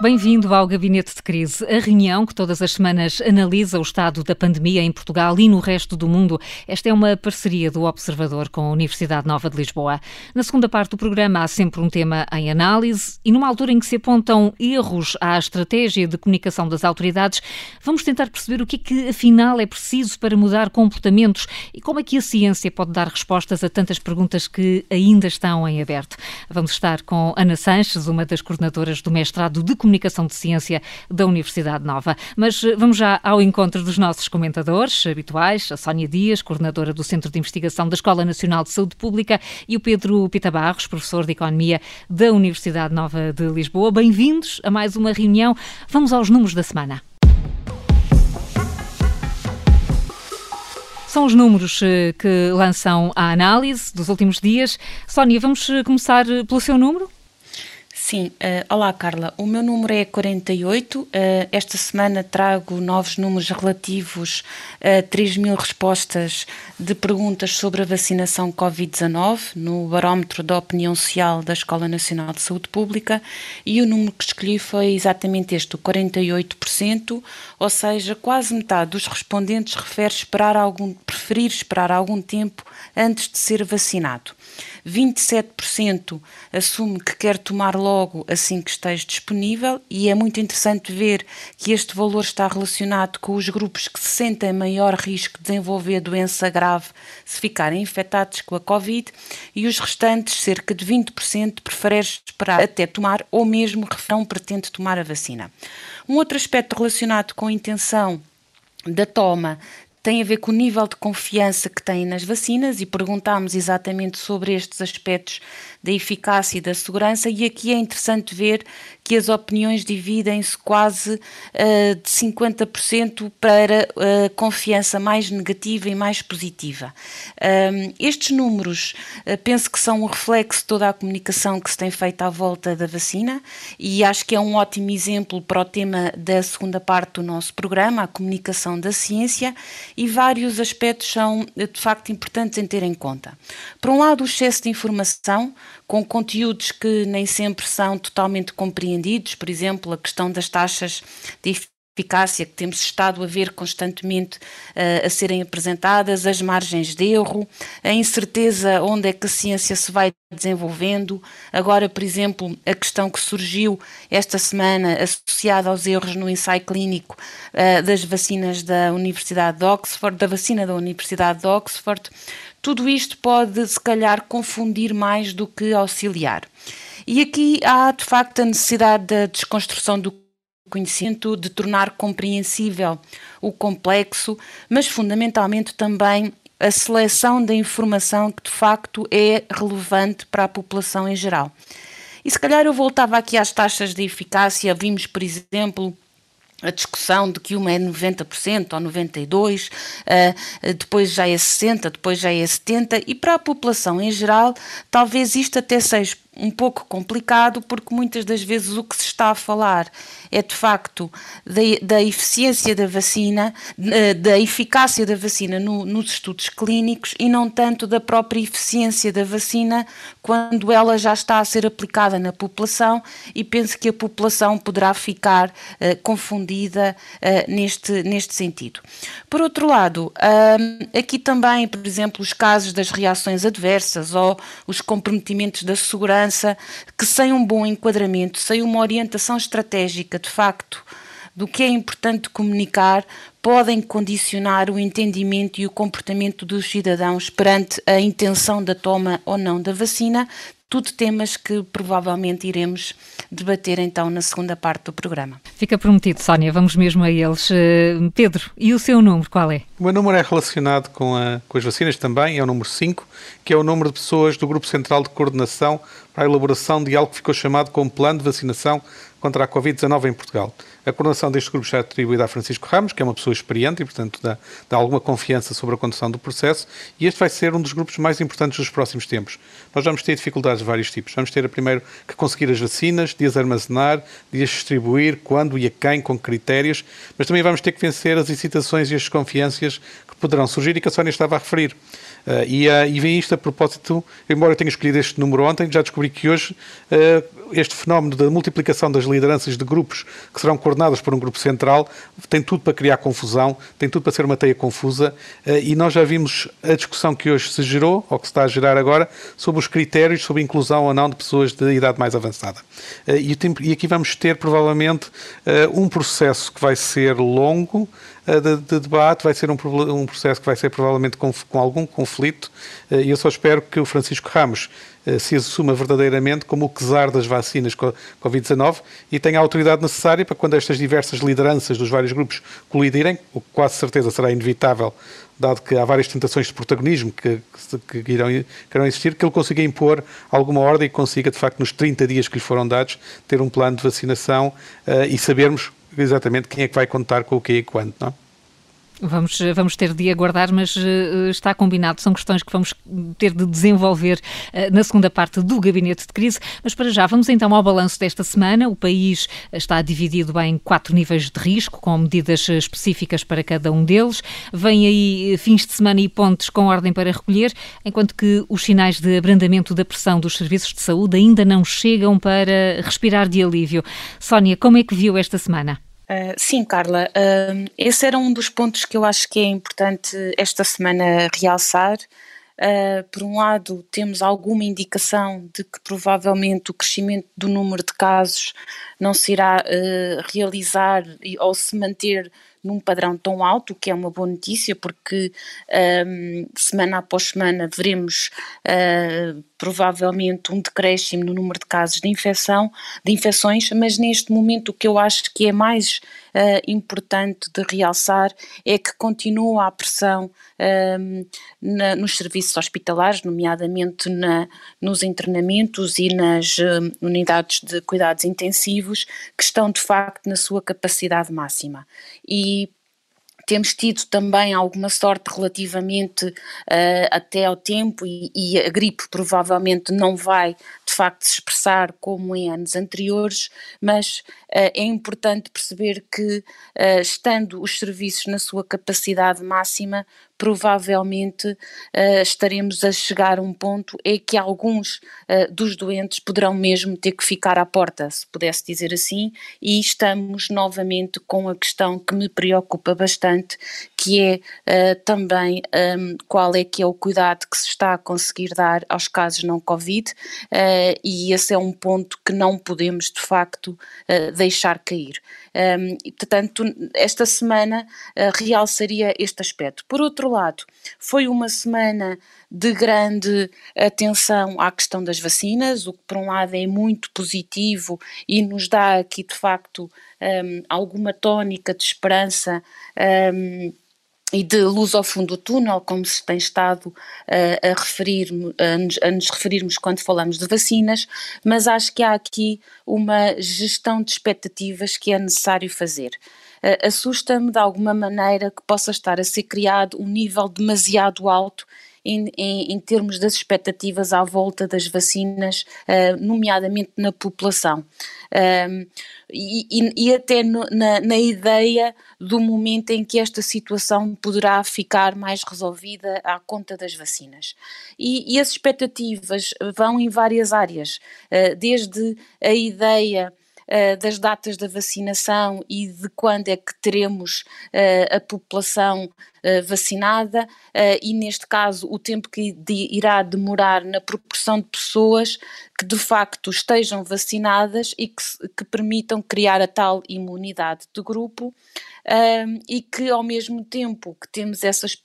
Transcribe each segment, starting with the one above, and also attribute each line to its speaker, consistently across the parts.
Speaker 1: Bem-vindo ao Gabinete de Crise, a reunião que todas as semanas analisa o estado da pandemia em Portugal e no resto do mundo. Esta é uma parceria do Observador com a Universidade Nova de Lisboa. Na segunda parte do programa há sempre um tema em análise e numa altura em que se apontam erros à estratégia de comunicação das autoridades, vamos tentar perceber o que é que afinal é preciso para mudar comportamentos e como é que a ciência pode dar respostas a tantas perguntas que ainda estão em aberto. Vamos estar com Ana Sanches, uma das coordenadoras do mestrado de Comunicação Comunicação de Ciência da Universidade Nova. Mas eh, vamos já ao encontro dos nossos comentadores habituais, a Sónia Dias, coordenadora do Centro de Investigação da Escola Nacional de Saúde Pública, e o Pedro Pita Barros, professor de Economia da Universidade Nova de Lisboa. Bem-vindos a mais uma reunião. Vamos aos números da semana. São os números eh, que lançam a análise dos últimos dias. Sónia, vamos eh, começar pelo seu número?
Speaker 2: Sim, uh, olá Carla, o meu número é 48. Uh, eh, esta semana trago novos números relativos a 3 mil respostas de perguntas sobre a vacinação Covid-19 no barómetro da opinião social da Escola Nacional de Saúde Pública e o número que escolhi foi exatamente este, o 48%, ou seja, quase metade dos respondentes refere esperar algum, preferir esperar algum tempo antes de ser vacinado. 27% assume que quer tomar logo assim que esteja disponível, e é muito interessante ver que este valor está relacionado com os grupos que se sentem maior risco de desenvolver doença grave se ficarem infectados com a Covid, e os restantes, cerca de 20%, preferem esperar até tomar ou mesmo não pretende tomar a vacina. Um outro aspecto relacionado com a intenção da toma tem a ver com o nível de confiança que têm nas vacinas e perguntámos exatamente sobre estes aspectos da eficácia e da segurança, e aqui é interessante ver que as opiniões dividem-se quase uh, de 50% para uh, confiança mais negativa e mais positiva. Um, estes números uh, penso que são um reflexo de toda a comunicação que se tem feito à volta da vacina e acho que é um ótimo exemplo para o tema da segunda parte do nosso programa, a comunicação da ciência, e vários aspectos são de facto importantes em ter em conta. Por um lado, o excesso de informação, com conteúdos que nem sempre são totalmente compreendidos, por exemplo, a questão das taxas de eficácia que temos estado a ver constantemente uh, a serem apresentadas, as margens de erro, a incerteza onde é que a ciência se vai desenvolvendo. Agora, por exemplo, a questão que surgiu esta semana associada aos erros no ensaio clínico uh, das vacinas da Universidade de Oxford, da vacina da Universidade de Oxford, tudo isto pode, se calhar, confundir mais do que auxiliar. E aqui há, de facto, a necessidade da desconstrução do conhecimento, de tornar compreensível o complexo, mas fundamentalmente também a seleção da informação que de facto é relevante para a população em geral. E se calhar eu voltava aqui às taxas de eficácia, vimos, por exemplo, a discussão de que uma é 90% ou 92%, uh, depois já é 60%, depois já é 70%, e para a população em geral, talvez isto até seja um pouco complicado, porque muitas das vezes o que se está a falar é de facto da, da eficiência da vacina, da eficácia da vacina no, nos estudos clínicos e não tanto da própria eficiência da vacina quando ela já está a ser aplicada na população e penso que a população poderá ficar uh, confundida uh, neste, neste sentido. Por outro lado, uh, aqui também, por exemplo, os casos das reações adversas ou os comprometimentos da segurança que sem um bom enquadramento, sem uma orientação estratégica de facto do que é importante comunicar, podem condicionar o entendimento e o comportamento dos cidadãos perante a intenção da toma ou não da vacina, tudo temas que provavelmente iremos debater então na segunda parte do programa.
Speaker 1: Fica prometido, Sónia, vamos mesmo a eles. Eh, Pedro, e o seu número qual é?
Speaker 3: O meu número é relacionado com, a, com as vacinas também, é o número 5, que é o número de pessoas do Grupo Central de Coordenação para a elaboração de algo que ficou chamado como Plano de Vacinação contra a Covid-19 em Portugal. A coordenação deste grupo está atribuída a Francisco Ramos, que é uma pessoa experiente e, portanto, dá, dá alguma confiança sobre a condução do processo, e este vai ser um dos grupos mais importantes dos próximos tempos. Nós vamos ter dificuldades de vários tipos. Vamos ter, primeiro, que conseguir as vacinas, de as armazenar, de as distribuir, quando e a quem, com critérios, mas também vamos ter que vencer as incitações e as desconfianças que poderão surgir e que a Sónia estava a referir. Uh, e, uh, e vem isto a propósito, embora eu tenha escolhido este número ontem, já descobri que hoje uh, este fenómeno da multiplicação das lideranças de grupos que serão coordenadas por um grupo central tem tudo para criar confusão, tem tudo para ser uma teia confusa e nós já vimos a discussão que hoje se gerou, ou que se está a gerar agora, sobre os critérios sobre inclusão ou não de pessoas de idade mais avançada. E aqui vamos ter provavelmente um processo que vai ser longo, de, de, debate, vai ser um, um, processo que vai ser provavelmente com, com algum conflito, eh, e eu só espero que o Francisco Ramos eh, se assuma verdadeiramente como o czar das vacinas Covid-19 e tenha a autoridade necessária para quando estas diversas lideranças dos vários grupos colidirem, o que quase certeza será inevitável, dado que há várias tentações de protagonismo que, que, que irão, que irão existir, que ele consiga impor alguma ordem e consiga, de facto, nos 30 dias que lhe foram dados, ter um plano de vacinação uh, e sabermos exatamente quem é que vai contar com o que e quando, não?
Speaker 1: Vamos, vamos ter de aguardar, mas uh, está combinado. São questões que vamos ter de desenvolver uh, na segunda parte do gabinete de crise. Mas para já, vamos então ao balanço desta semana. O país está dividido em quatro níveis de risco, com medidas específicas para cada um deles. Vêm aí fins de semana e pontes com ordem para recolher, enquanto que os sinais de abrandamento da pressão dos serviços de saúde ainda não chegam para respirar de alívio. Sónia, como é que viu esta semana?
Speaker 2: Uh, sim, Carla, uh, esse era um dos pontos que eu acho que é importante esta semana realçar. Uh, por um lado, temos alguma indicação de que provavelmente o crescimento do número de casos não se irá realizar ou se manter num padrão tão alto, o que é uma boa notícia, porque um, semana após semana veremos uh, provavelmente um decréscimo no número de casos de infecção, de infecções, mas neste momento o que eu acho que é mais uh, importante de realçar é que continua a pressão uh, na, nos serviços hospitalares, nomeadamente na, nos internamentos e nas uh, unidades de cuidados intensivos, que estão de facto na sua capacidade máxima. E temos tido também alguma sorte relativamente uh, até ao tempo e, e, a gripe provavelmente não vai de facto se expressar como em anos anteriores, mas uh, é importante perceber que uh, estando os serviços na sua capacidade máxima, provavelmente uh, estaremos a chegar a um ponto em que alguns uh, dos doentes poderão mesmo ter que ficar à porta, se pudesse dizer assim, e estamos novamente com a questão que me preocupa bastante, que é uh, também um, qual é que é o cuidado que se está a conseguir dar aos casos não Covid, e esse é um ponto que não podemos de facto deixar cair. Um, e, portanto, esta semana realçaria este aspecto. Por outro lado, foi uma semana de grande atenção à questão das vacinas, o que por um lado é muito positivo e nos dá aqui de facto um, alguma tónica de esperança. Um, e de luz ao fundo do túnel, como se tem estado uh, a, referir, a nos, a nos referirmos quando falamos de vacinas, mas acho que há aqui uma gestão de expectativas que é necessário fazer. Uh, assusta-me de alguma maneira que possa estar a ser criado um nível demasiado alto em, em, em, termos das expectativas à volta das vacinas, uh, nomeadamente na população. Um, e, e, até no, na, na, ideia do momento em que esta situação poderá ficar mais resolvida à conta das vacinas. E, e as expectativas vão em várias áreas, uh, desde a ideia uh, das datas da vacinação e de quando é que teremos uh, a população uh, vacinada e, neste caso, o tempo que de, irá demorar na proporção de pessoas que de facto estejam vacinadas e que, que permitam criar a tal imunidade de grupo. Um, e que ao mesmo tempo que temos essas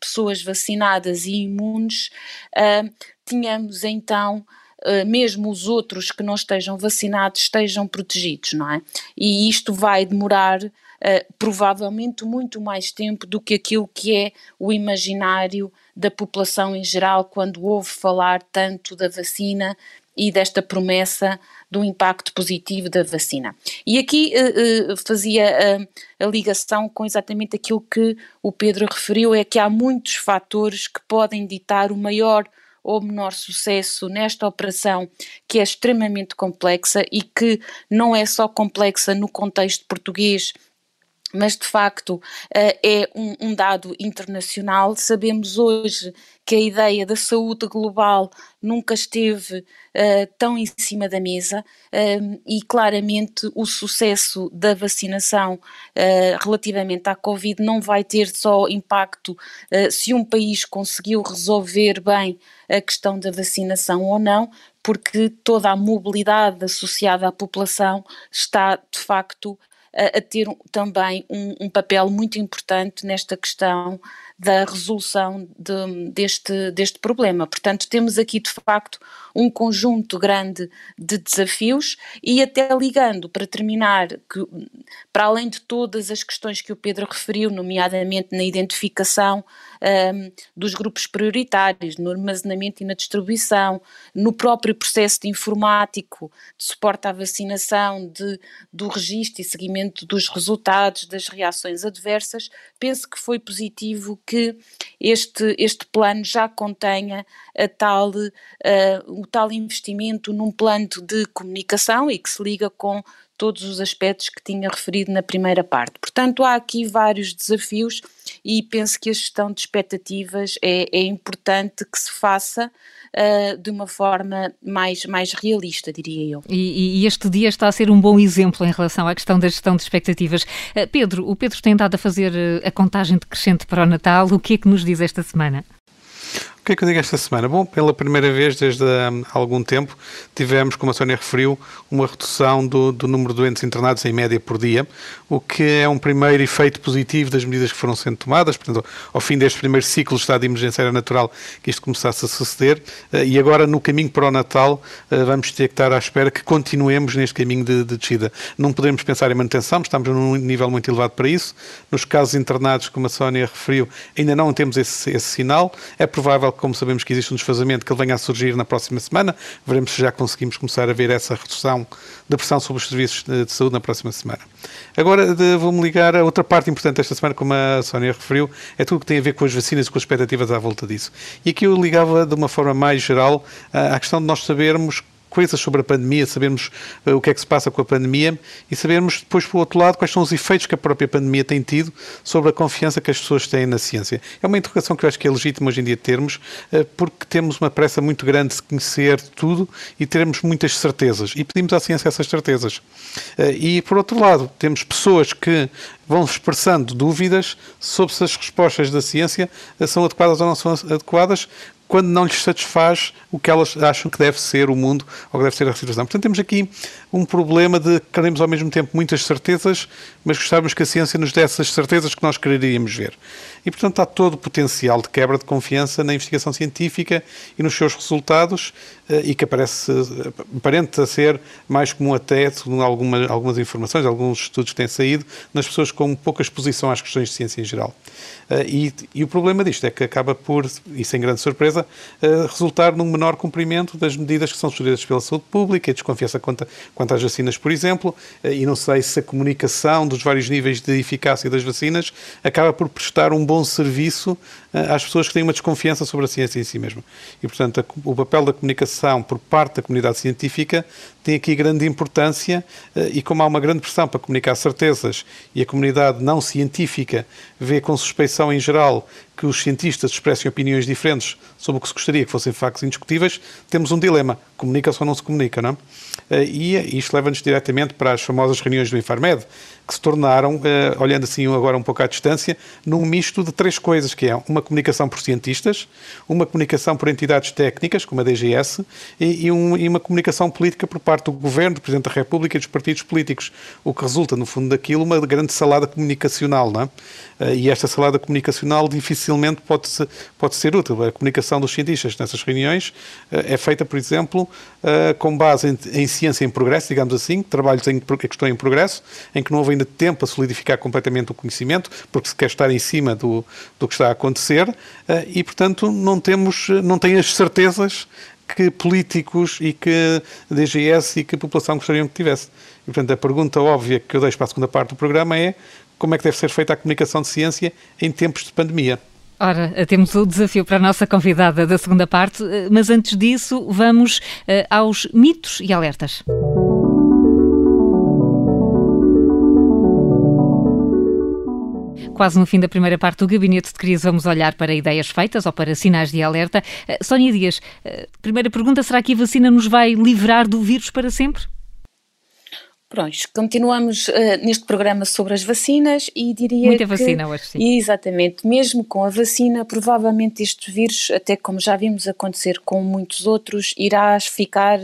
Speaker 2: pessoas vacinadas e imunes, uh, tenhamos então eh, mesmo os outros que não estejam vacinados estejam protegidos, não é? E isto vai demorar uh, provavelmente muito mais tempo do que aquilo que é o imaginário da população em geral quando ouve falar tanto da vacina e desta promessa do impacto positivo da vacina. E aqui uh, uh, fazia a ligação com exatamente aquilo que o Pedro referiu, é que há muitos fatores que podem ditar o maior ou menor sucesso nesta operação que é extremamente complexa e que não é só complexa no contexto português mas de facto eh, é um, dado internacional. Sabemos hoje que a ideia da saúde global nunca esteve uh, tão em cima da mesa uh, e claramente o sucesso da vacinação uh, relativamente à Covid não vai ter só impacto se um país conseguiu resolver bem a questão da vacinação ou não, porque toda a mobilidade associada à população está de facto a, ter também um, um, papel muito importante nesta questão da resolução de, deste, deste problema. Portanto, temos aqui de facto um conjunto grande de desafios e até ligando para terminar que para além de todas as questões que o Pedro referiu, nomeadamente na identificação um, dos grupos prioritários, no armazenamento e na distribuição, no próprio processo de informático de suporte à vacinação, de, do registro e seguimento dos resultados, das reações adversas, penso que foi positivo que este, este plano já contenha a tal, uh, o tal investimento num plano de comunicação e que se liga com todos os aspectos que tinha referido na primeira parte. Portanto, há aqui vários desafios e penso que a gestão de expectativas é, é importante que se faça uh, de uma forma mais, mais realista, diria eu.
Speaker 1: E, e, este dia está a ser um bom exemplo em relação à questão da gestão de expectativas. Uh, Pedro, o Pedro tem dado a fazer eh, a contagem decrescente para o Natal. O que é que nos diz esta semana?
Speaker 3: Que é que eu digo esta semana? Bom, pela primeira vez desde hum, algum tempo tivemos, como a Sónia referiu, uma redução do, do, número de doentes internados em média por dia, o que é um primeiro efeito positivo das medidas que foram sendo tomadas. Portanto, ao fim deste primeiro ciclo de estado de emergência era natural que isto começasse a suceder eh, e agora no caminho para o Natal eh, vamos ter que estar à espera que continuemos neste caminho de, de descida. Não podemos pensar em manutenção, estamos num nível muito elevado para isso. Nos casos internados, como a Sónia referiu, ainda não temos esse, esse sinal. É provável como sabemos que existe um desfazamento, que ele venha a surgir na próxima semana. Veremos se já conseguimos começar a ver essa redução da pressão sobre os serviços de saúde na próxima semana. Agora vou-me ligar a outra parte importante desta semana, como a Sónia referiu, é tudo o que tem a ver com as vacinas e com as expectativas à volta disso. E aqui eu ligava de uma forma mais geral à questão de nós sabermos coisas sobre a pandemia, sabermos uh, o que é que se passa com a pandemia e sabermos depois, por outro lado, quais são os efeitos que a própria pandemia tem tido sobre a confiança que as pessoas têm na ciência. É uma interrogação que eu acho que é legítima hoje em dia termos, uh, porque temos uma pressa muito grande de conhecer tudo e termos muitas certezas e pedimos à ciência essas certezas. Uh, e, por outro lado, temos pessoas que vão expressando dúvidas sobre se as respostas da ciência são adequadas ou não são adequadas, quando não lhes satisfaz o que elas acham que deve ser o mundo ou que deve ser a situação. Portanto, temos aqui um problema de queremos ao mesmo tempo muitas certezas, mas gostávamos que a ciência nos desse as certezas que nós quereríamos ver. E, portanto, há todo o potencial de quebra de confiança na investigação científica e nos seus resultados eh, e que aparece, aparenta ser mais comum até, segundo algumas, algumas informações, alguns estudos que têm saído, nas pessoas com pouca exposição às questões de ciência em geral. Eh, e, e o problema disto é que acaba por, e sem grande surpresa, eh, resultar num menor cumprimento das medidas que são sugeridas pela saúde pública, e desconfiança quanto, quanto às vacinas, por exemplo, e não sei se a comunicação dos vários níveis de eficácia das vacinas acaba por prestar um bom serviço eh, às pessoas que têm uma desconfiança sobre a ciência em si mesma. E, portanto, o papel da comunicação por parte da comunidade científica tem aqui grande importância eh, e como há uma grande pressão para comunicar certezas e a comunidade não científica vê com suspeição em geral que os cientistas expressem opiniões diferentes sobre o que se gostaria que fossem factos indiscutíveis, temos um dilema. Comunica-se ou não se comunica, não é? E isto leva-nos diretamente para as famosas reuniões do Infarmed, que se tornaram, eh, olhando assim agora um pouco à distância, num misto de três coisas, que é uma comunicação por cientistas, uma comunicação por entidades técnicas, como a DGS, e, e, um, e uma comunicação política por parte do Governo, do Presidente da República e dos partidos políticos, o que resulta, no fundo daquilo, uma grande salada comunicacional, não é? Eh, e esta salada comunicacional dificilmente pode, -se, pode ser útil. A comunicação dos cientistas nessas reuniões eh, é feita, por exemplo, com base em, em ciência em progresso, digamos assim, trabalhos em, que estão em progresso, em que não houve ainda tempo a solidificar completamente o conhecimento, porque se quer estar em cima do, do que está a acontecer, e, portanto, não temos, não tem as certezas que políticos e que DGS e que a população gostariam que tivesse. E, portanto, a pergunta óbvia que eu deixo para a segunda parte do programa é como é que deve ser feita a comunicação de ciência em tempos de pandemia.
Speaker 1: Ora, temos o desafio para a nossa convidada da segunda parte, eh, mas antes disso, vamos aos mitos e alertas. Quase no fim da primeira parte do Gabinete de Crise, vamos olhar para ideias feitas ou para sinais de alerta. Uh, Sónia Dias, uh, primeira pergunta: será que a vacina nos vai livrar do vírus para sempre?
Speaker 2: Pronto, continuamos uh, neste programa sobre as vacinas e diria
Speaker 1: Muita
Speaker 2: que,
Speaker 1: vacina hoje, sim.
Speaker 2: Exatamente, mesmo com a vacina, provavelmente este vírus, até como já vimos acontecer com muitos outros, irá ficar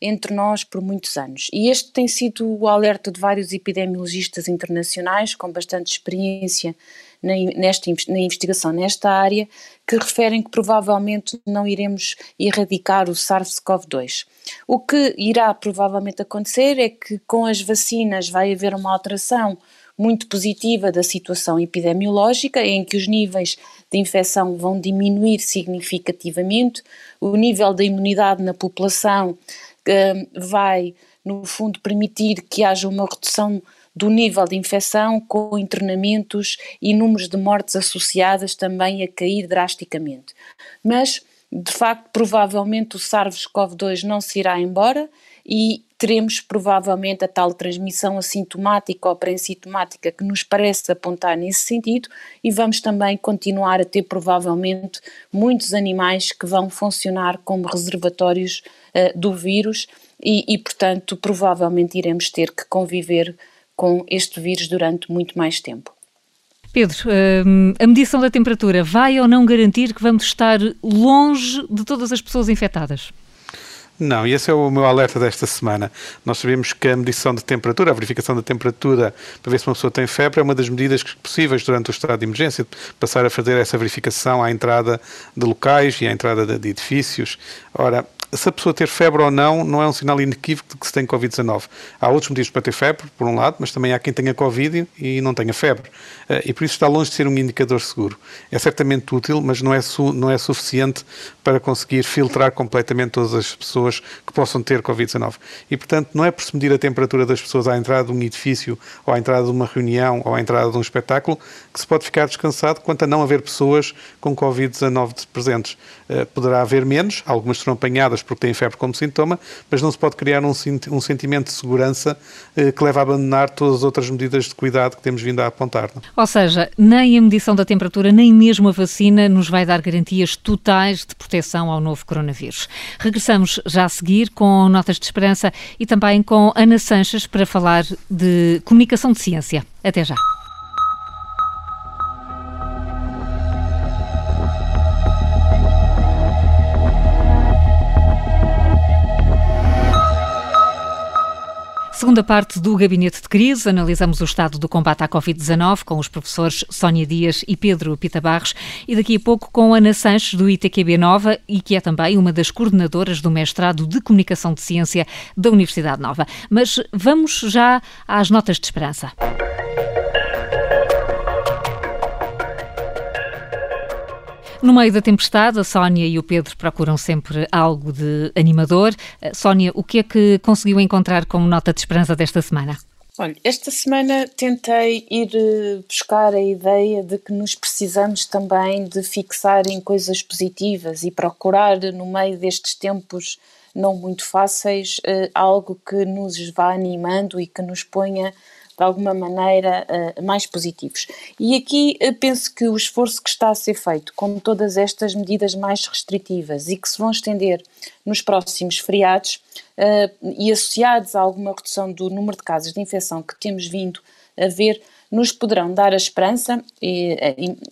Speaker 2: entre nós por muitos anos. E este tem sido o alerta de vários epidemiologistas internacionais com bastante experiência na, nesta, na investigação nesta área, que referem que provavelmente não iremos erradicar o SARS-CoV-2. O que irá provavelmente acontecer é que com as vacinas vai haver uma alteração muito positiva da situação epidemiológica, em que os níveis de infecção vão diminuir significativamente, o nível da imunidade na população Hum, vai, no fundo, permitir que haja uma redução do nível de infecção, com internamentos e números de mortes associadas também a cair drasticamente. Mas, de facto, provavelmente o SARS-CoV-2 não se irá embora e teremos provavelmente a tal transmissão assintomática ou pré-sintomática que nos parece apontar nesse sentido e vamos também continuar a ter provavelmente muitos animais que vão funcionar como reservatórios uh, do vírus e, e, portanto, provavelmente iremos ter que conviver com este vírus durante muito mais tempo.
Speaker 1: Pedro, hum, a medição da temperatura vai ou não garantir que vamos estar longe de todas as pessoas infectadas?
Speaker 3: Não, e esse é o meu alerta desta semana. Nós sabemos que a medição de temperatura, a verificação da temperatura para ver se uma pessoa tem febre, é uma das medidas possíveis durante o estado de emergência, passar a fazer essa verificação à entrada de locais e à entrada de edifícios. Ora, se a pessoa ter febre ou não, não é um sinal inequívoco de que se tem Covid-19. Há outros motivos para ter febre, por um lado, mas também há quem tenha Covid e não tenha febre. Eh, e por isso está longe de ser um indicador seguro. É certamente útil, mas não é, não é suficiente para conseguir filtrar completamente todas as pessoas que possam ter Covid-19. E, portanto, não é por se medir a temperatura das pessoas à entrada de um edifício, ou à entrada de uma reunião, ou à entrada de um espetáculo, que se pode ficar descansado quanto a não haver pessoas com Covid-19 presentes. Uh, poderá haver menos, algumas serão apanhadas porque têm febre como sintoma, mas não se pode criar um, um sentimento de segurança uh, que leva a abandonar todas as outras medidas de cuidado que temos vindo a apontar. Não?
Speaker 1: Ou seja, nem a medição da temperatura, nem mesmo a vacina nos vai dar garantias totais de proteção ao novo coronavírus. Regressamos já a seguir com notas de esperança e também com Ana Sanches para falar de comunicação de ciência. Até já. Segunda parte do Gabinete de Crise, analisamos o estado do combate à Covid-19 com os professores Sónia Dias e Pedro Pita Barros e daqui a pouco com Ana Sanches do ITQB Nova e que é também uma das coordenadoras do mestrado de Comunicação de Ciência da Universidade Nova. Mas vamos já às notas de esperança. No meio da tempestade, a Sónia e o Pedro procuram sempre algo de animador. Eh, Sónia, o que é que conseguiu encontrar como nota de esperança desta semana?
Speaker 2: Olha, esta semana tentei ir eh, buscar a ideia de que nos precisamos também de fixar em coisas positivas e procurar, no meio destes tempos não muito fáceis, eh, algo que nos vá animando e que nos ponha de alguma maneira uh, mais positivos. E aqui uh, penso que o esforço que está a ser feito com todas estas medidas mais restritivas e que se vão estender nos próximos feriados uh, e associados a alguma redução do número de casos de infecção que temos vindo a ver, nos poderão dar a esperança, e,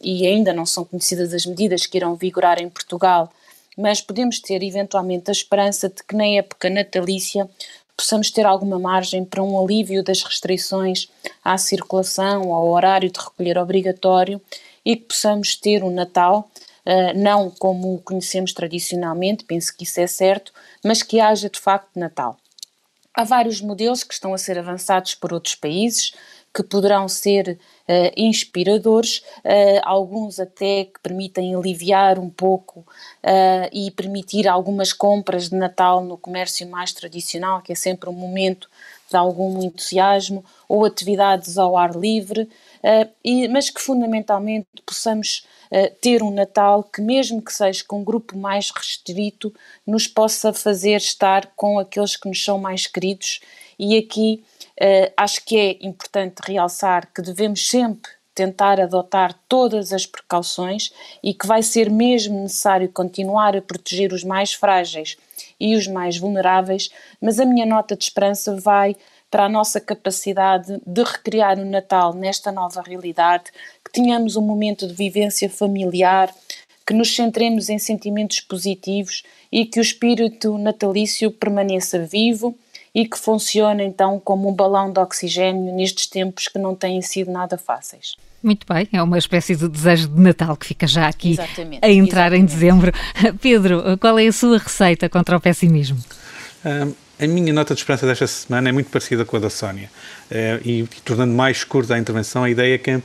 Speaker 2: e ainda não são conhecidas as medidas que irão vigorar em Portugal, mas podemos ter eventualmente a esperança de que na época natalícia possamos ter alguma margem para um alívio das restrições à circulação, ao horário de recolher obrigatório e que possamos ter um Natal, uh, não como o conhecemos tradicionalmente, penso que isso é certo, mas que haja de facto Natal. Há vários modelos que estão a ser avançados por outros países, que poderão ser uh, inspiradores, uh, alguns até que permitem aliviar um pouco uh, e permitir algumas compras de Natal no comércio mais tradicional, que é sempre um momento de algum entusiasmo, ou atividades ao ar livre, e, mas que fundamentalmente possamos ter um Natal que, mesmo que seja com um grupo mais restrito, nos possa fazer estar com aqueles que nos são mais queridos. E aqui Uh, acho que é importante realçar que devemos sempre tentar adotar todas as precauções e que vai ser mesmo necessário continuar a proteger os mais frágeis e os mais vulneráveis, mas a minha nota de esperança vai para a nossa capacidade de recriar o Natal nesta nova realidade, que tenhamos um momento de vivência familiar, que nos centremos em sentimentos positivos e que o espírito natalício permaneça vivo e que funciona então como um balão de oxigênio nestes tempos que não têm sido nada fáceis.
Speaker 1: Muito bem, é uma espécie de desejo de Natal que fica já aqui exatamente, a entrar exatamente. em dezembro. Pedro, qual é a sua receita contra o pessimismo?
Speaker 3: Um, a minha nota de esperança desta semana é muito parecida com a da Sónia. Uh, e, e tornando mais curta a intervenção, a ideia é que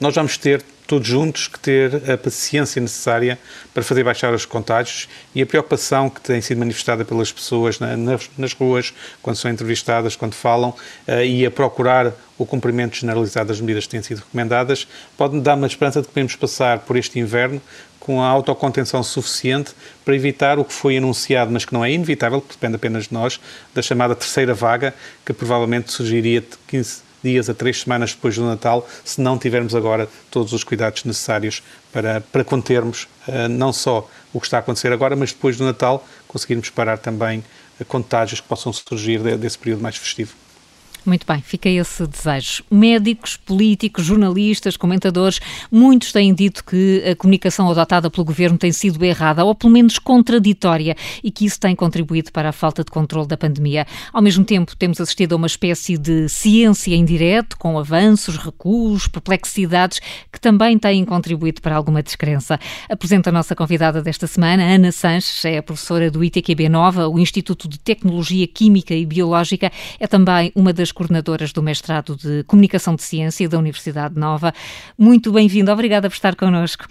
Speaker 3: nós vamos ter todos juntos que ter a paciência necessária para fazer baixar os contágios e a preocupação que tem sido manifestada pelas pessoas na, nas, nas, ruas, quando são entrevistadas, quando falam, uh, e a procurar o cumprimento generalizado das medidas que têm sido recomendadas, pode dar uma esperança de que podemos passar por este inverno com a autocontenção suficiente para evitar o que foi anunciado, mas que não é inevitável, depende apenas de nós, da chamada terceira vaga, que provavelmente surgiria de 15 dias a três semanas depois do Natal, se não tivermos agora todos os cuidados necessários para, para contermos uh, não só o que está a acontecer agora, mas depois do Natal conseguirmos parar também uh, contágios que possam surgir de, desse período mais festivo.
Speaker 1: Muito bem, fica esse desejo. Médicos, políticos, jornalistas, comentadores, muitos têm dito que a comunicação adotada pelo governo tem sido errada ou pelo menos contraditória e que isso tem contribuído para a falta de controle da pandemia. Ao mesmo tempo, temos assistido a uma espécie de ciência em direto, com avanços, recuos, perplexidades que também têm contribuído para alguma descrença. Apresento a nossa convidada desta semana, Ana Sanches, é professora do ITQB Nova, o Instituto de Tecnologia Química e Biológica, é também uma das coordenadoras do mestrado de Comunicação de Ciência da Universidade Nova. Muito bem-vinda, obrigada por estar connosco.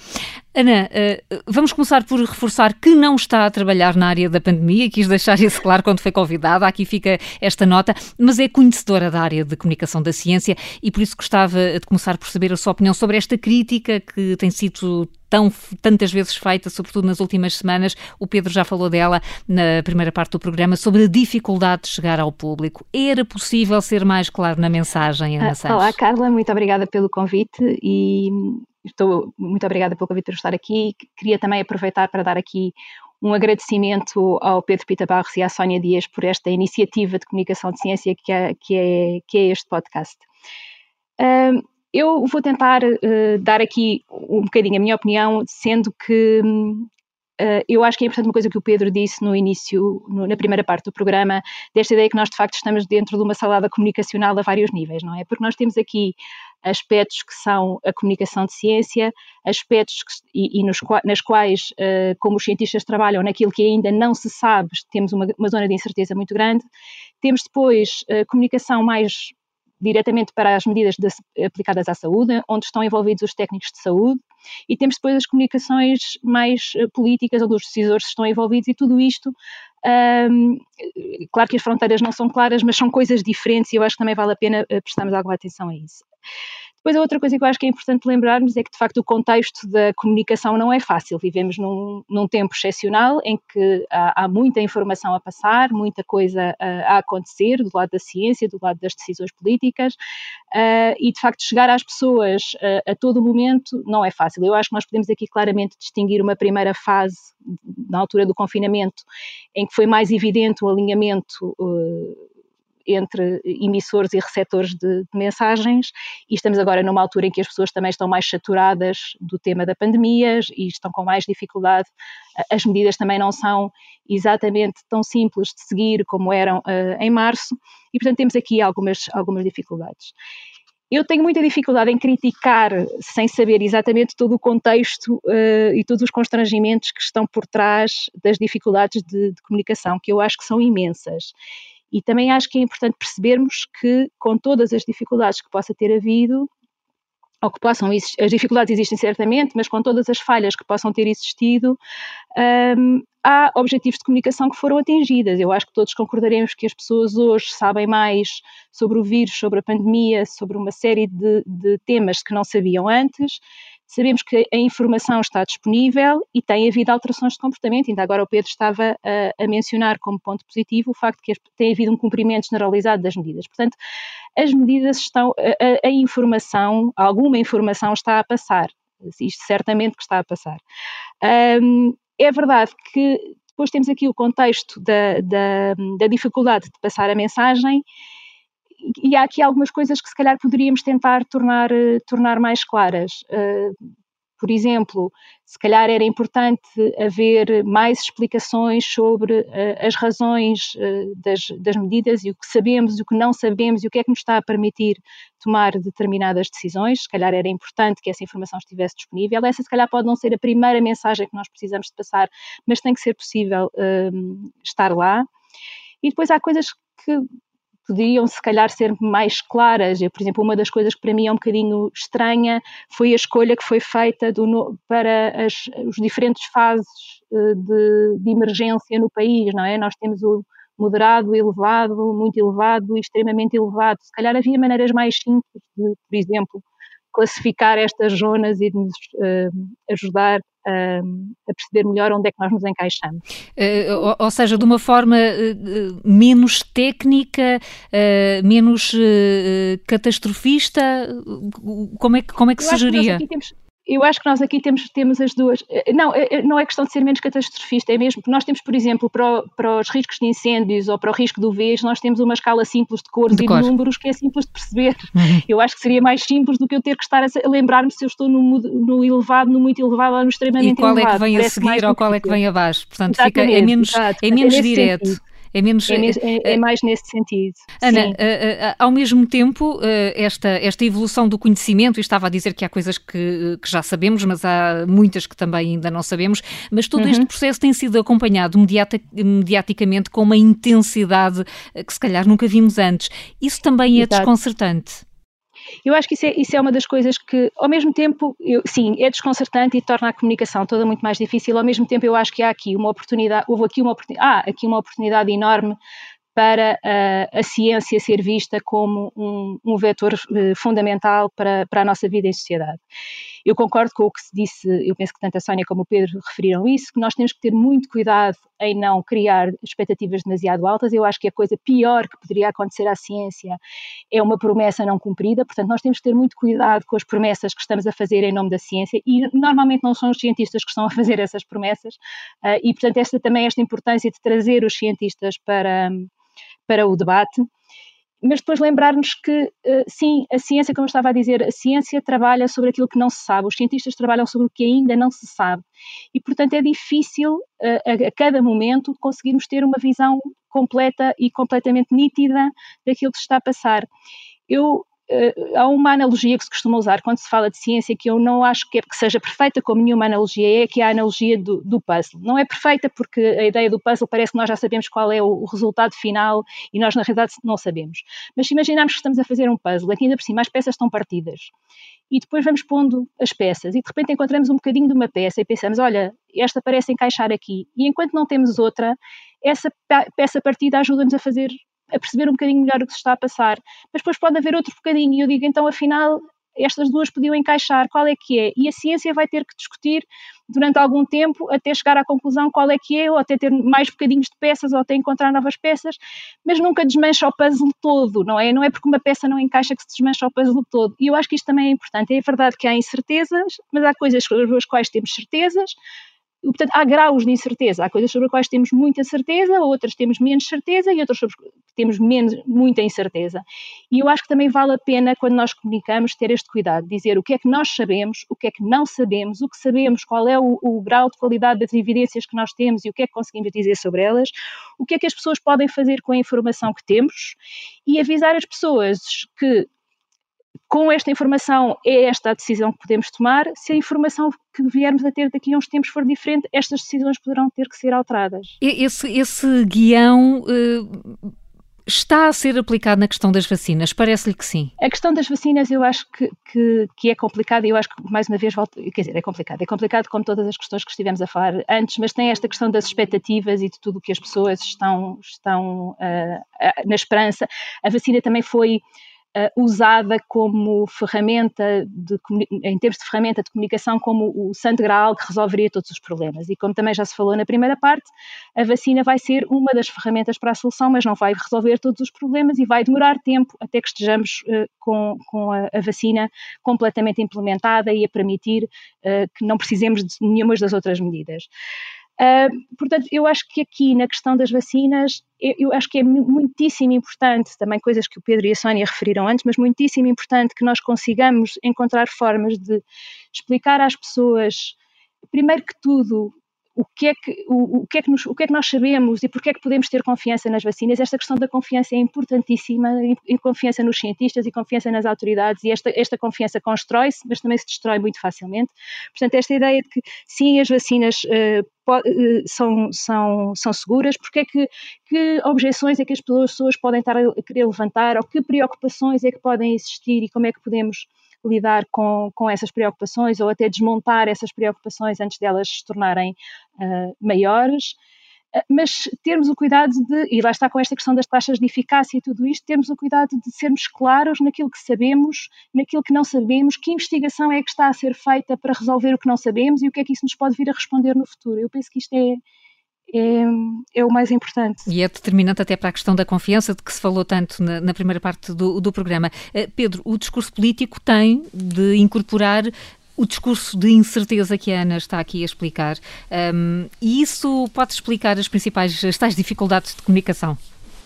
Speaker 1: Ana, eh, vamos começar por reforçar que não está a trabalhar na área da pandemia, quis deixar isso claro quando foi convidada, aqui fica esta nota, mas é conhecedora da área de comunicação da ciência e por isso gostava de começar por saber a sua opinião sobre esta crítica que tem sido tão, tantas vezes feita, sobretudo nas últimas semanas. O Pedro já falou dela na primeira parte do programa, sobre a dificuldade de chegar ao público. Era possível ser mais claro na mensagem, Ana ah, Santos?
Speaker 4: Olá, Carla, muito obrigada pelo convite e estou muito obrigada pelo convite de estar aqui. Queria também aproveitar para dar aqui um agradecimento ao Pedro Pita Barros e à Sónia Dias por esta iniciativa de comunicação de ciência que é, que é, que é este podcast. Eu vou tentar uh, dar aqui um bocadinho a minha opinião, sendo que Uh, eu acho que é importante uma coisa que o Pedro disse no início, no, na primeira parte do programa, desta ideia que nós de facto estamos dentro de uma salada comunicacional a vários níveis, não é? Porque nós temos aqui aspectos que são a comunicação de ciência, aspectos que, e, e nos, nas quais, uh, como os cientistas trabalham naquilo que ainda não se sabe, temos uma, uma zona de incerteza muito grande. Temos depois uh, comunicação mais diretamente para as medidas de, aplicadas à saúde, onde estão envolvidos os técnicos de saúde, e temos depois as comunicações mais uh, políticas, onde os decisores estão envolvidos, e tudo isto um, claro que as fronteiras não são claras, mas são coisas diferentes e eu acho que também vale a pena prestarmos alguma atenção a isso. Depois, a outra coisa que eu acho que é importante lembrarmos é que, de facto, o contexto da comunicação não é fácil. Vivemos num, num tempo excepcional em que há, há, muita informação a passar, muita coisa a, a, acontecer do lado da ciência, do lado das decisões políticas, uh, e, de facto, chegar às pessoas uh, a todo momento não é fácil. Eu acho que nós podemos aqui claramente distinguir uma primeira fase, na altura do confinamento, em que foi mais evidente o alinhamento. Uh, entre emissores e receptores de, de, mensagens, e estamos agora numa altura em que as pessoas também estão mais saturadas do tema da pandemia e estão com mais dificuldade. As medidas também não são exatamente tão simples de seguir como eram uh, em março, e portanto temos aqui algumas, algumas dificuldades. Eu tenho muita dificuldade em criticar sem saber exatamente todo o contexto uh, e todos os constrangimentos que estão por trás das dificuldades de, de, comunicação, que eu acho que são imensas E também acho que é importante percebermos que, com todas as dificuldades que possa ter havido, ou que possam existir, as dificuldades existem certamente, mas com todas as falhas que possam ter existido, um, há objetivos de comunicação que foram atingidas. Eu acho que todos concordaremos que as pessoas hoje sabem mais sobre o vírus, sobre a pandemia, sobre uma série de, de temas que não sabiam antes. Sabemos que a informação está disponível e tem havido alterações de comportamento. Ainda agora o Pedro estava a, a mencionar como ponto positivo o facto de que tem havido um cumprimento generalizado das medidas. Portanto, as medidas estão, a, a informação, alguma informação está a passar. Isto certamente que está a passar. Um, é verdade que depois temos aqui o contexto da, da, da dificuldade de passar a mensagem e há aqui algumas coisas que se calhar poderíamos tentar tornar, eh, tornar mais claras. Eh, por exemplo, se calhar era importante haver mais explicações sobre uh, as razões das, das, medidas e o que sabemos e o que não sabemos e o que é que nos está a permitir tomar determinadas decisões. Se calhar era importante que essa informação estivesse disponível. Essa, se calhar, pode não ser a primeira mensagem que nós precisamos de passar, mas tem que ser possível estar lá. E depois há coisas que podiam se calhar ser mais claras. Eu, por exemplo, uma das coisas que para mim é um bocadinho estranha foi a escolha que foi feita do, para as os diferentes fases uh, de, de, emergência no país, não é? Nós temos o moderado, elevado, muito elevado e extremamente elevado. Se calhar havia maneiras mais simples de, por exemplo, classificar estas zonas e de nos uh, ajudar a perceber melhor onde é que nós nos encaixamos.
Speaker 1: Uh, ou, seja, de uma forma uh, menos técnica, menos catastrofista, como é que, como é que
Speaker 4: Eu
Speaker 1: se geria?
Speaker 4: Eu acho que nós aqui temos, temos as duas. Eh, não, eh, eh, não é questão de ser menos catastrofista, é mesmo nós temos, por exemplo, para, para os riscos de incêndios ou para o risco do vez, nós temos uma escala simples de cores de e cor. de números que é simples de perceber. Uhum. Eu acho que seria mais simples do que eu ter que estar a lembrar-me se eu estou no, no, elevado, no muito elevado ou no extremamente elevado.
Speaker 1: E qual elevado. é que vem Parece a seguir ou qual é que vem abaixo. Portanto, fica, é menos, é menos é direto. Sentido.
Speaker 4: É, menos, é, é, é, mais nesse sentido.
Speaker 1: Ana, ao mesmo tempo, esta, esta evolução do conhecimento, e estava a dizer que há coisas que, que já sabemos, mas há muitas que também ainda não sabemos, mas todo uhum. este processo tem sido acompanhado mediata, mediaticamente com uma intensidade que se calhar nunca vimos antes. Isso também é Exato. desconcertante.
Speaker 4: Eu acho que isso é, isso é uma das coisas que, ao mesmo tempo, eu, sim, é desconcertante e torna a comunicação toda muito mais difícil. Ao mesmo tempo, eu acho que há aqui uma oportunidade, houve aqui uma, ah, aqui uma oportunidade enorme para a, a ciência ser vista como um, um vetor uh, fundamental para, para a nossa vida em sociedade. Eu concordo com o que se disse, eu penso que tanto a Sónia como o Pedro referiram isso, que nós temos que ter muito cuidado em não criar expectativas demasiado altas. Eu acho que a coisa pior que poderia acontecer à ciência é uma promessa não cumprida, portanto, nós temos que ter muito cuidado com as promessas que estamos a fazer em nome da ciência. E normalmente não são os cientistas que estão a fazer essas promessas, uh, e portanto, esta também esta importância de trazer os cientistas para para o debate, mas depois lembrar-nos que, eh, sim, a ciência, como eu estava a dizer, a ciência trabalha sobre aquilo que não se sabe, os cientistas trabalham sobre o que ainda não se sabe. E, portanto, é difícil eh, a, cada momento conseguirmos ter uma visão completa e completamente nítida daquilo que se está a passar. Eu Há uma analogia que se costuma usar quando se fala de ciência que eu não acho que, é, que seja perfeita, como nenhuma analogia é, que é a analogia do, do, puzzle. Não é perfeita porque a ideia do puzzle parece que nós já sabemos qual é o, o, resultado final e nós, na realidade, não sabemos. Mas se imaginarmos que estamos a fazer um puzzle, aqui ainda por cima as peças estão partidas, e depois vamos pondo as peças, e de repente encontramos um bocadinho de uma peça e pensamos: olha, esta parece encaixar aqui, e enquanto não temos outra, essa peça partida ajuda-nos a fazer a perceber um bocadinho melhor o que se está a passar. Mas depois pode haver outro bocadinho, e eu digo, então, afinal, estas duas podiam encaixar, qual é que é? E a ciência vai ter que discutir durante algum tempo até chegar à conclusão qual é que é, ou até ter mais bocadinhos de peças, ou até encontrar novas peças, mas nunca desmancha o puzzle todo, não é? Não é porque uma peça não encaixa que se desmancha o puzzle todo. E eu acho que isto também é importante. É verdade que há incertezas, mas há coisas sobre as quais temos certezas, portanto, há graus de incerteza. Há coisas sobre as quais temos muita certeza, outras temos menos certeza e outras sobre que temos menos, muita incerteza. E eu acho que também vale a pena, quando nós comunicamos, ter este cuidado, dizer o que é que nós sabemos, o que é que não sabemos, o que sabemos, qual é o, o grau de qualidade das evidências que nós temos e o que é que conseguimos dizer sobre elas, o que é que as pessoas podem fazer com a informação que temos e avisar as pessoas que com esta informação é esta a decisão que podemos tomar. Se a informação que viermos a ter daqui a uns tempos for diferente, estas decisões poderão ter que ser alteradas.
Speaker 1: Esse, esse guião. Uh está a ser aplicado na questão das vacinas? Parece-lhe que sim.
Speaker 4: A questão das vacinas eu acho que, que, que é complicada e eu acho que, mais uma vez, volto, quer dizer, é complicado. É complicado como todas as questões que estivemos a falar antes, mas tem esta questão das expectativas e de tudo o que as pessoas estão, estão uh, na esperança. A vacina também foi uh, usada como ferramenta, de, em termos de ferramenta de comunicação, como o santo graal que resolveria todos os problemas. E como também já se falou na primeira parte, a vacina vai ser uma das ferramentas para a solução, mas não vai resolver todos os problemas e vai demorar tempo até que estejamos uh, com, com a, a, vacina completamente implementada e a permitir uh, que não precisemos de nenhuma das outras medidas. Uh, portanto, eu acho que aqui na questão das vacinas, eu, eu, acho que é muitíssimo importante, também coisas que o Pedro e a Sónia referiram antes, mas muitíssimo importante que nós consigamos encontrar formas de explicar às pessoas, primeiro que tudo, o que, é que, o, o, que é que nos, o que é que nós sabemos e porque é que podemos ter confiança nas vacinas. Esta questão da confiança é importantíssima, e confiança nos cientistas e confiança nas autoridades, e esta, esta confiança constrói-se, mas também se destrói muito facilmente. Portanto, esta ideia de que sim, as vacinas uh, são, são, são seguras, porque é que, que objeções é que as pessoas podem estar a querer levantar, ou que preocupações é que podem existir e como é que podemos lidar com, com essas preocupações ou até desmontar essas preocupações antes delas se tornarem uh, maiores. Uh, mas termos o cuidado de, e lá está com esta questão das taxas de eficácia e tudo isto, termos o cuidado de sermos claros naquilo que sabemos, naquilo que não sabemos, que investigação é que está a ser feita para resolver o que não sabemos e o que é que isso nos pode vir a responder no futuro. Eu penso que isto é, é, é, o mais importante.
Speaker 1: E é determinante até para a questão da confiança de que se falou tanto na, na primeira parte do, do programa. Uh, Pedro, o discurso político tem de incorporar o discurso de incerteza que a Ana está aqui a explicar. Um, e isso pode explicar as principais, as tais dificuldades de comunicação?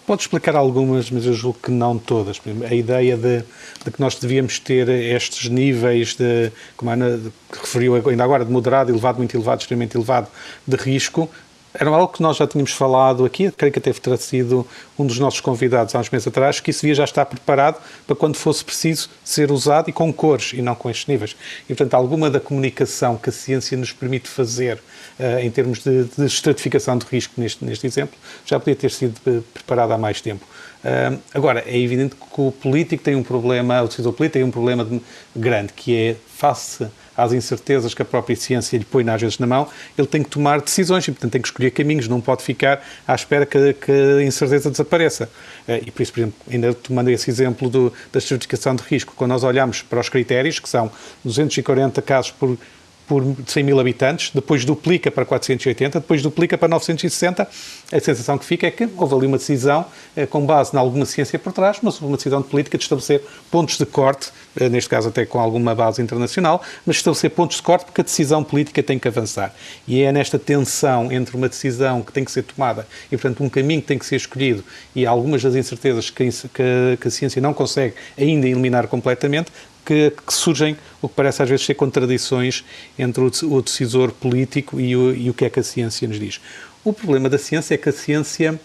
Speaker 3: Pode explicar algumas, mas eu julgo que não todas. A ideia de, de, que nós devíamos ter estes níveis de, como a Ana referiu ainda agora, de moderado, elevado, muito elevado, extremamente elevado de risco, era algo que nós já tínhamos falado aqui, creio que até terá sido um dos nossos convidados há uns meses atrás, que isso devia já estar preparado para quando fosse preciso ser usado e com cores e não com estes níveis. E, portanto, alguma da comunicação que a ciência nos permite fazer uh, em termos de, de, estratificação de risco, neste, neste exemplo, já podia ter sido eh, preparada há mais tempo. Uh, agora, é evidente que o político tem um problema, o decisor político tem um problema de, grande, que é face às incertezas que a própria ciência lhe põe às vezes na mão, ele tem que tomar decisões e, portanto, tem que escolher caminhos, não pode ficar à espera que, que a incerteza desapareça. Uh, e por isso, por exemplo, ainda tomando esse exemplo do, da certificação de risco, quando nós olhamos para os critérios, que são 240 casos por por 100 mil habitantes, depois duplica para 480, depois duplica para 960. A sensação que fica é que houve ali uma decisão eh, com base em alguma ciência por trás, mas uma decisão de política de estabelecer pontos de corte, eh, neste caso até com alguma base internacional, mas estabelecer pontos de corte porque a decisão política tem que avançar. E é nesta tensão entre uma decisão que tem que ser tomada e, portanto, um caminho que tem que ser escolhido e algumas das incertezas que, que, que a ciência não consegue ainda eliminar completamente, que, que, surgem o que parece às vezes ser contradições entre o, o decisor político e o, e o que é que a ciência nos diz. O problema da ciência é que a ciência,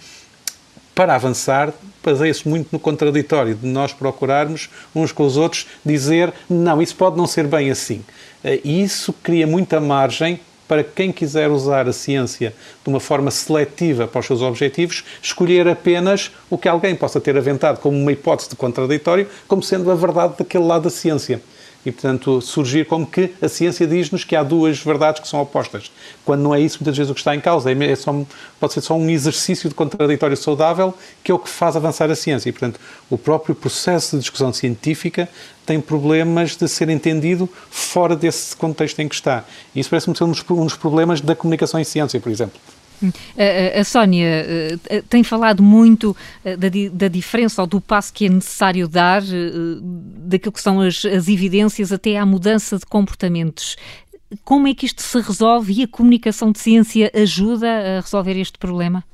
Speaker 3: para avançar, baseia-se muito no contraditório, de nós procurarmos uns com os outros dizer não, isso pode não ser bem assim. Eh, e isso cria muita margem para quem quiser usar a ciência de uma forma seletiva para os seus objetivos, escolher apenas o que alguém possa ter aventado como uma hipótese de contraditório, como sendo a verdade daquele lado da ciência e, portanto, surgir como que a ciência diz-nos que há duas verdades que são opostas. Quando não é isso, muitas vezes, o que está em causa. É só, pode ser só um exercício de contraditório saudável que é o que faz avançar a ciência. E, portanto, o próprio processo de discussão científica tem problemas de ser entendido fora desse contexto em que está. E isso parece-me ser um dos problemas da comunicação em ciência, por exemplo.
Speaker 1: A, a, Sónia uh, tem falado muito da, da, diferença ou do passo que é necessário dar, daquilo que são as, as, evidências até à mudança de comportamentos. Como é que isto se resolve e a comunicação de ciência ajuda a resolver este problema?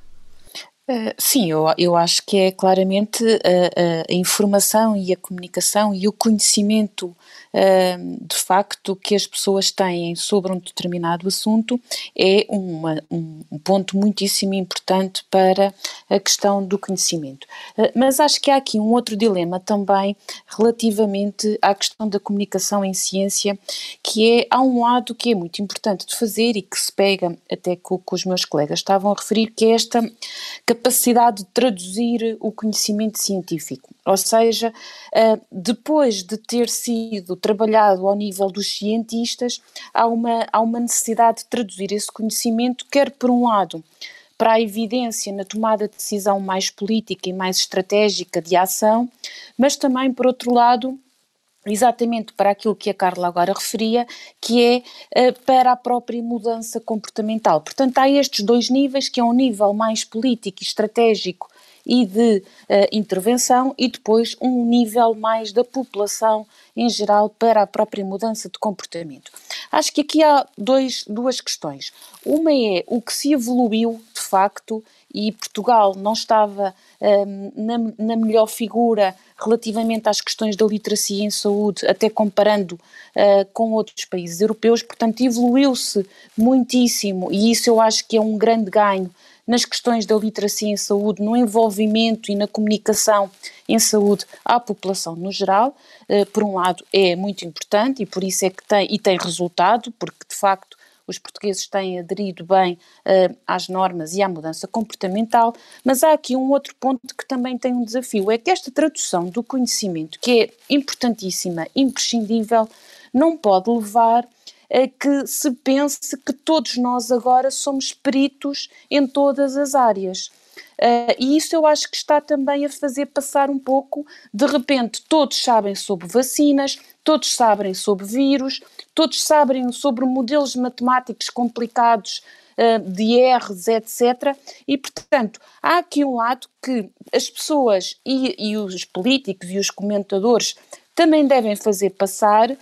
Speaker 2: Sim, eu, eu acho que é claramente a, a, informação e a comunicação e o conhecimento de facto, que as pessoas têm sobre um determinado assunto é uma, um ponto muitíssimo importante para a questão do conhecimento. Ah, mas acho que há aqui um outro dilema também relativamente à questão da comunicação em ciência, que é, há um lado que é muito importante de fazer e que se pega até com o que os meus colegas estavam a referir, que é esta capacidade de traduzir o conhecimento científico. Ou seja, uh, depois de ter sido trabalhado ao nível dos cientistas, há uma, há uma necessidade de traduzir esse conhecimento, quer por um lado, para a evidência na tomada de decisão mais política e mais estratégica de ação, mas também, por outro lado, exatamente para aquilo que a Carla agora referia, que é uh, para a própria mudança comportamental. Portanto, há estes dois níveis, que é um nível mais político e estratégico e de uh, intervenção, e depois um nível mais da população em geral para a própria mudança de comportamento. Acho que aqui há dois, duas questões. Uma é o que se evoluiu de facto e Portugal não estava na, na, melhor figura relativamente às questões da literacia em saúde, até comparando uh, com outros países europeus, portanto evoluiu-se muitíssimo e isso eu acho que é um grande ganho nas questões da literacia em saúde, no envolvimento e na comunicação em saúde à população no geral, uh, por um lado é muito importante e por isso é que tem, e tem resultado, porque de facto os portugueses têm aderido bem uh, às normas e à mudança comportamental, mas há aqui um outro ponto que também tem um desafio, é que esta tradução do conhecimento, que é importantíssima, imprescindível, não pode levar a que se pense que todos nós agora somos peritos em todas as áreas. Uh, e isso eu acho que está também a fazer passar um pouco, de repente, todos sabem sobre vacinas, todos sabem sobre vírus, todos sabem sobre modelos matemáticos complicados uh, de R's, etc. E, portanto, há aqui um lado que as pessoas e, e os políticos e os comentadores também devem fazer passar,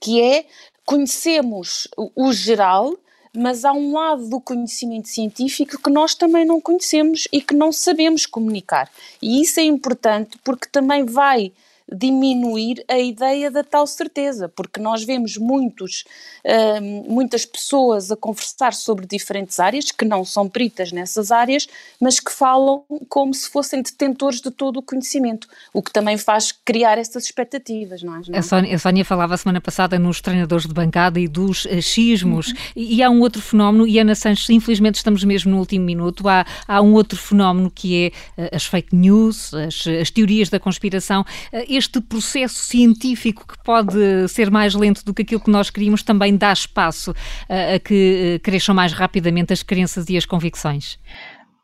Speaker 2: que é conhecemos o geral, mas há um lado do conhecimento científico que nós também não conhecemos e que não sabemos comunicar. E isso é importante porque também vai diminuir a ideia da tal certeza, porque nós vemos muitos, uh, muitas pessoas a conversar sobre diferentes áreas, que não são peritas nessas áreas, mas que falam como se fossem detentores de todo o conhecimento, o que também faz criar essas expectativas, não é?
Speaker 1: A, Sónia, a Sónia falava a semana passada nos treinadores de bancada e dos achismos, uhum. e, e, há um outro fenómeno, e Ana Sanches, infelizmente estamos mesmo no último minuto, há, há um outro fenómeno que é uh, as fake news, as, as teorias da conspiração, uh, este processo científico que pode ser mais lento do que aquilo que nós queríamos também dá espaço a, a que eh, cresçam mais rapidamente as crenças e as convicções?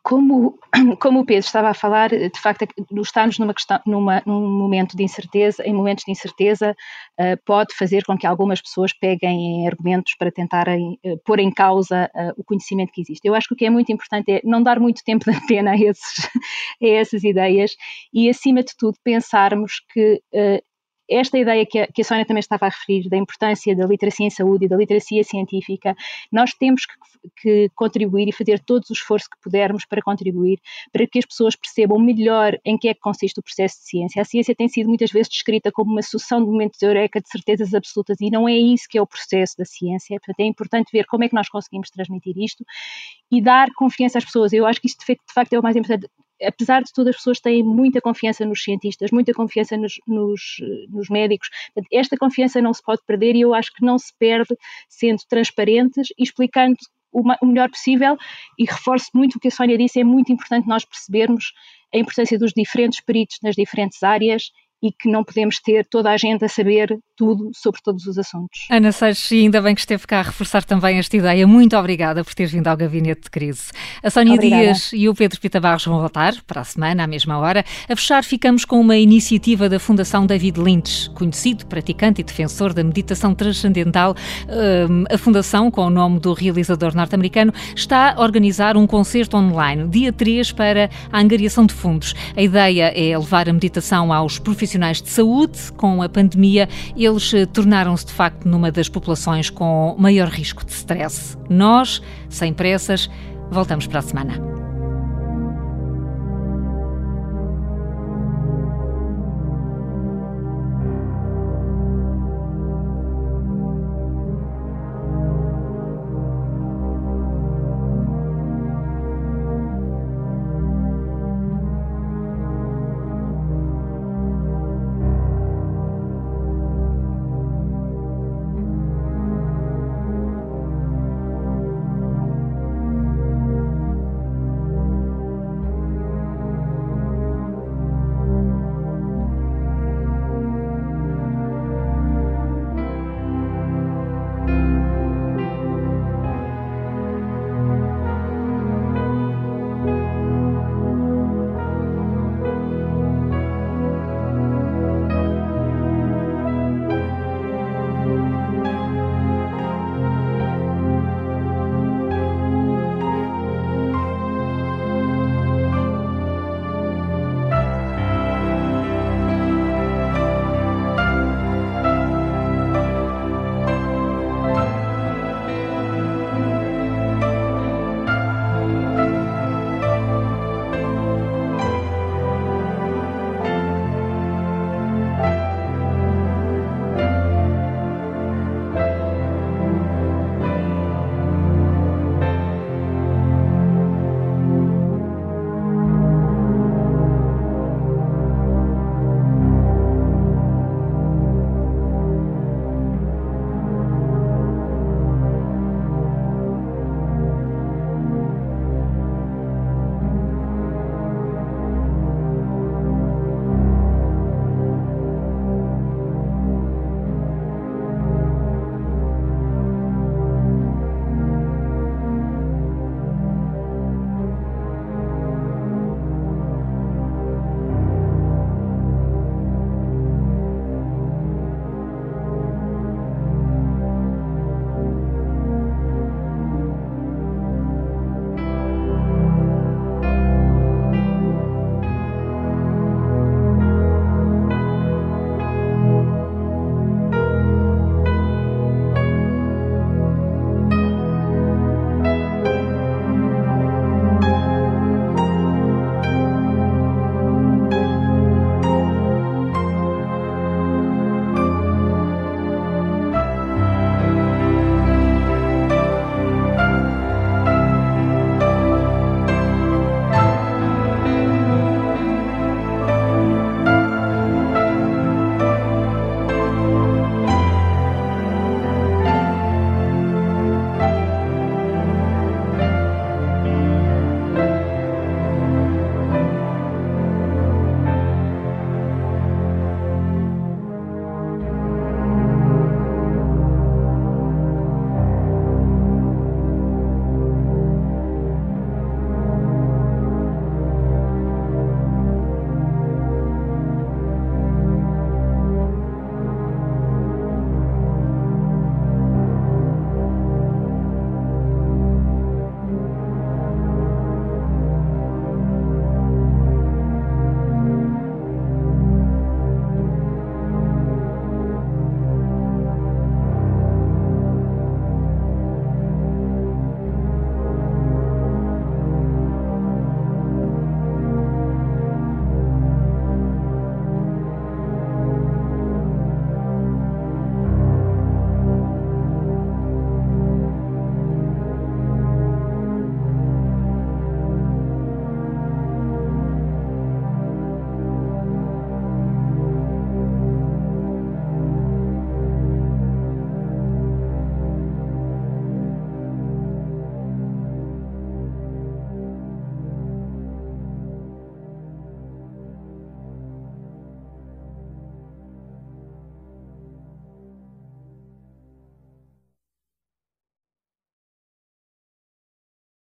Speaker 4: Como, como o Pedro estava a falar, de facto, estarmos numa questão, numa, num momento de incerteza, em momentos de incerteza, uh, pode fazer com que algumas pessoas peguem em argumentos para tentarem uh, pôr em causa uh, o conhecimento que existe. Eu acho que o que é muito importante é não dar muito tempo de antena a, esses, a essas ideias e, acima de tudo, pensarmos que esta ideia que a, que a Sónia também estava a referir, da importância da literacia em saúde e da literacia científica, nós temos que, que, contribuir e fazer todo o esforço que pudermos para contribuir, para que as pessoas percebam melhor em que é que consiste o processo de ciência. A ciência tem sido muitas vezes descrita como uma sucessão de momentos de eureka, de certezas absolutas, e não é isso que é o processo da ciência. Portanto, é importante ver como é que nós conseguimos transmitir isto e dar confiança às pessoas. Eu acho que isto, de facto, é o mais importante apesar de tudo, as pessoas têm muita confiança nos cientistas, muita confiança nos, nos, nos médicos. Esta confiança não se pode perder e eu acho que não se perde sendo transparentes e explicando o, melhor possível. E reforço muito o que a Sónia disse: é muito importante nós percebermos a importância dos diferentes peritos nas diferentes áreas e que não podemos ter toda a gente a saber tudo sobre todos os assuntos.
Speaker 1: Ana Seixas, ainda bem que esteve cá a reforçar também esta ideia. Muito obrigada por teres vindo ao Gabinete de Crise. A Sónia obrigada. Dias e o Pedro Pita Barros vão voltar para a semana, à mesma hora. A fechar, ficamos com uma iniciativa da Fundação David Lynch, conhecido, praticante e defensor da meditação transcendental. Hum, a Fundação, com o nome do realizador norte-americano, está a organizar um concerto online, dia 3, para a angariação de fundos. A ideia é levar a meditação aos profissionais de saúde. Com a pandemia, eles eh, tornaram-se de facto numa das populações com maior risco de stress. Nós, sem pressas, voltamos para a semana.